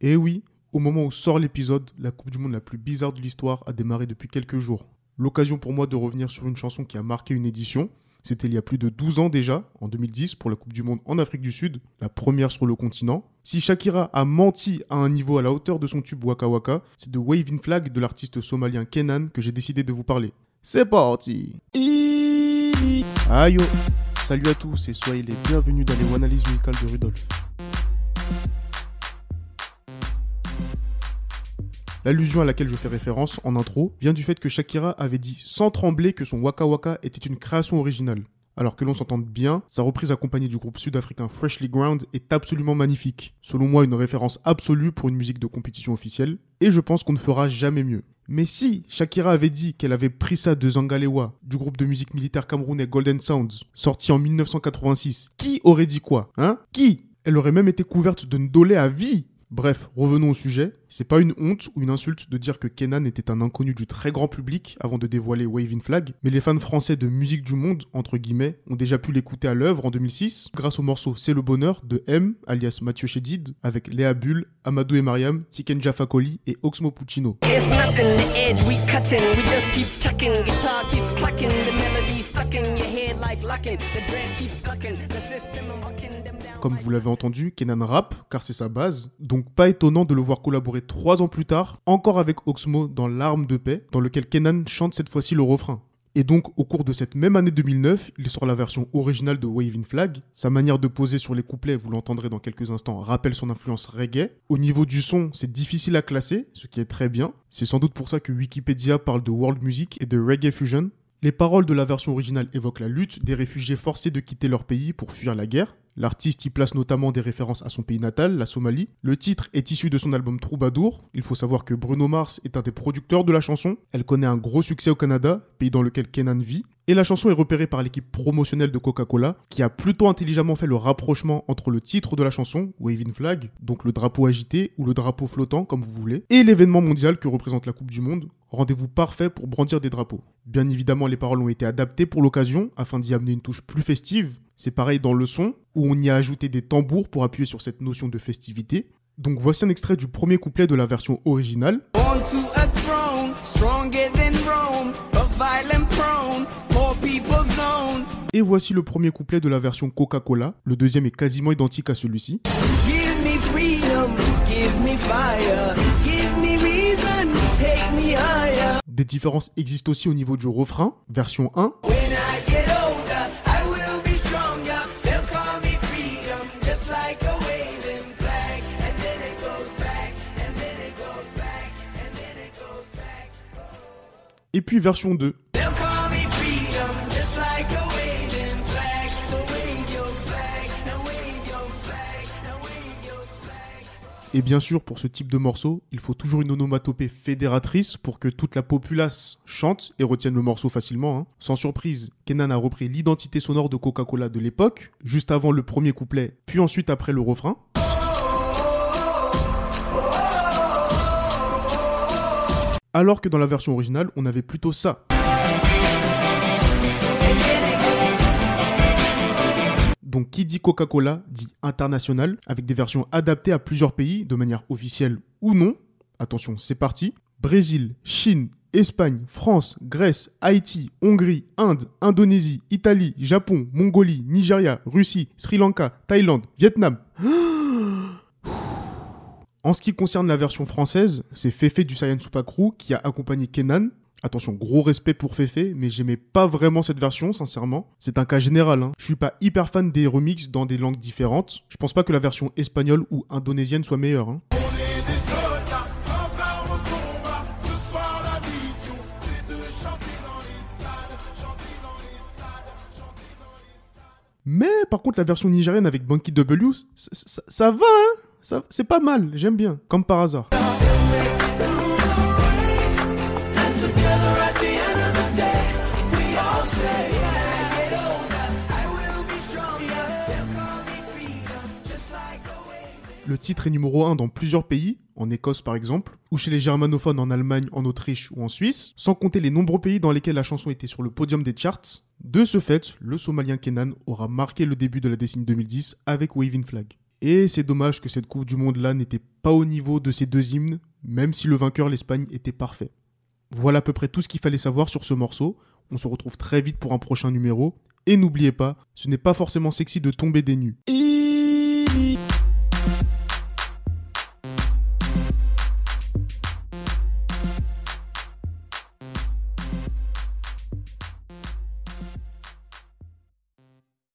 Et eh oui, au moment où sort l'épisode, la Coupe du Monde la plus bizarre de l'histoire a démarré depuis quelques jours. L'occasion pour moi de revenir sur une chanson qui a marqué une édition. C'était il y a plus de 12 ans déjà, en 2010, pour la Coupe du Monde en Afrique du Sud, la première sur le continent. Si Shakira a menti à un niveau à la hauteur de son tube Waka Waka, c'est de Waving Flag de l'artiste somalien Kenan que j'ai décidé de vous parler. C'est parti Aïe Salut à tous et soyez les bienvenus dans les analyses musicales de Rudolf. L'allusion à laquelle je fais référence en intro vient du fait que Shakira avait dit sans trembler que son Waka Waka était une création originale. Alors que l'on s'entende bien, sa reprise accompagnée du groupe sud-africain Freshly Ground est absolument magnifique. Selon moi, une référence absolue pour une musique de compétition officielle, et je pense qu'on ne fera jamais mieux. Mais si Shakira avait dit qu'elle avait pris ça de Zangalewa, du groupe de musique militaire camerounais Golden Sounds, sorti en 1986, qui aurait dit quoi Hein? Qui? Elle aurait même été couverte de Ndolé à vie Bref, revenons au sujet. C'est pas une honte ou une insulte de dire que Kenan était un inconnu du très grand public avant de dévoiler Waving Flag, mais les fans français de musique du monde, entre guillemets, ont déjà pu l'écouter à l'œuvre en 2006 grâce au morceau C'est le bonheur de M, alias Mathieu Chédid, avec Léa Bull, Amadou et Mariam, Tiken Jafakoli et Oxmo Puccino. Comme vous l'avez entendu, Kenan rap, car c'est sa base, donc pas étonnant de le voir collaborer trois ans plus tard, encore avec Oxmo dans L'arme de paix, dans lequel Kenan chante cette fois-ci le refrain. Et donc, au cours de cette même année 2009, il sort la version originale de Waving Flag. Sa manière de poser sur les couplets, vous l'entendrez dans quelques instants, rappelle son influence reggae. Au niveau du son, c'est difficile à classer, ce qui est très bien. C'est sans doute pour ça que Wikipédia parle de world music et de reggae fusion. Les paroles de la version originale évoquent la lutte des réfugiés forcés de quitter leur pays pour fuir la guerre. L'artiste y place notamment des références à son pays natal, la Somalie. Le titre est issu de son album Troubadour. Il faut savoir que Bruno Mars est un des producteurs de la chanson. Elle connaît un gros succès au Canada, pays dans lequel Kenan vit. Et la chanson est repérée par l'équipe promotionnelle de Coca-Cola, qui a plutôt intelligemment fait le rapprochement entre le titre de la chanson, Waving Flag, donc le drapeau agité ou le drapeau flottant, comme vous voulez, et l'événement mondial que représente la Coupe du Monde. Rendez-vous parfait pour brandir des drapeaux. Bien évidemment, les paroles ont été adaptées pour l'occasion, afin d'y amener une touche plus festive, c'est pareil dans le son, où on y a ajouté des tambours pour appuyer sur cette notion de festivité. Donc voici un extrait du premier couplet de la version originale. Et voici le premier couplet de la version Coca-Cola. Le deuxième est quasiment identique à celui-ci. Des différences existent aussi au niveau du refrain, version 1. Et puis version 2. Et bien sûr, pour ce type de morceau, il faut toujours une onomatopée fédératrice pour que toute la populace chante et retienne le morceau facilement. Hein. Sans surprise, Kenan a repris l'identité sonore de Coca-Cola de l'époque, juste avant le premier couplet, puis ensuite après le refrain. alors que dans la version originale, on avait plutôt ça. Donc qui dit Coca-Cola dit international, avec des versions adaptées à plusieurs pays, de manière officielle ou non. Attention, c'est parti. Brésil, Chine, Espagne, France, Grèce, Haïti, Hongrie, Inde, Indonésie, Italie, Japon, Mongolie, Nigeria, Russie, Sri Lanka, Thaïlande, Vietnam. En ce qui concerne la version française, c'est Fefe du Saiyan Super qui a accompagné Kenan. Attention, gros respect pour Fefe, mais j'aimais pas vraiment cette version, sincèrement. C'est un cas général, hein. Je suis pas hyper fan des remixes dans des langues différentes. Je pense pas que la version espagnole ou indonésienne soit meilleure, hein. Mais par contre, la version nigérienne avec Bunky W, ça va, hein c'est pas mal, j'aime bien, comme par hasard. Le titre est numéro 1 dans plusieurs pays, en Écosse par exemple, ou chez les germanophones en Allemagne, en Autriche ou en Suisse, sans compter les nombreux pays dans lesquels la chanson était sur le podium des charts, de ce fait, le Somalien Kenan aura marqué le début de la décennie 2010 avec Waving Flag. Et c'est dommage que cette Coupe du Monde-là n'était pas au niveau de ces deux hymnes, même si le vainqueur, l'Espagne, était parfait. Voilà à peu près tout ce qu'il fallait savoir sur ce morceau. On se retrouve très vite pour un prochain numéro. Et n'oubliez pas, ce n'est pas forcément sexy de tomber des nues.